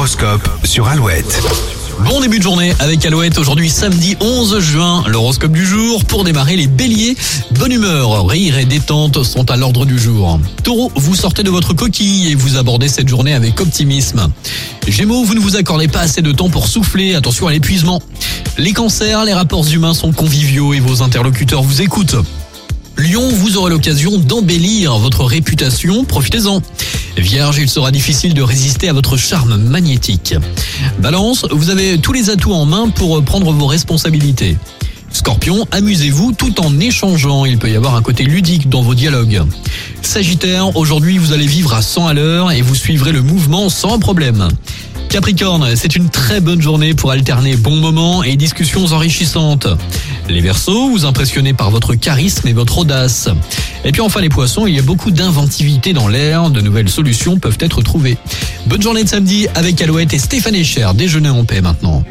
L'horoscope sur Alouette. Bon début de journée avec Alouette. Aujourd'hui, samedi 11 juin, l'horoscope du jour. Pour démarrer, les béliers, bonne humeur, rire et détente sont à l'ordre du jour. Taureau, vous sortez de votre coquille et vous abordez cette journée avec optimisme. Gémeaux, vous ne vous accordez pas assez de temps pour souffler. Attention à l'épuisement. Les cancers, les rapports humains sont conviviaux et vos interlocuteurs vous écoutent. Lion, vous aurez l'occasion d'embellir votre réputation, profitez-en. Vierge, il sera difficile de résister à votre charme magnétique. Balance, vous avez tous les atouts en main pour prendre vos responsabilités. Scorpion, amusez-vous tout en échangeant, il peut y avoir un côté ludique dans vos dialogues. Sagittaire, aujourd'hui vous allez vivre à 100 à l'heure et vous suivrez le mouvement sans problème. Capricorne, c'est une très bonne journée pour alterner bons moments et discussions enrichissantes. Les Verseaux, vous impressionnez par votre charisme et votre audace. Et puis enfin les Poissons, il y a beaucoup d'inventivité dans l'air, de nouvelles solutions peuvent être trouvées. Bonne journée de samedi avec Alouette et Stéphane Echer, déjeuner en paix maintenant.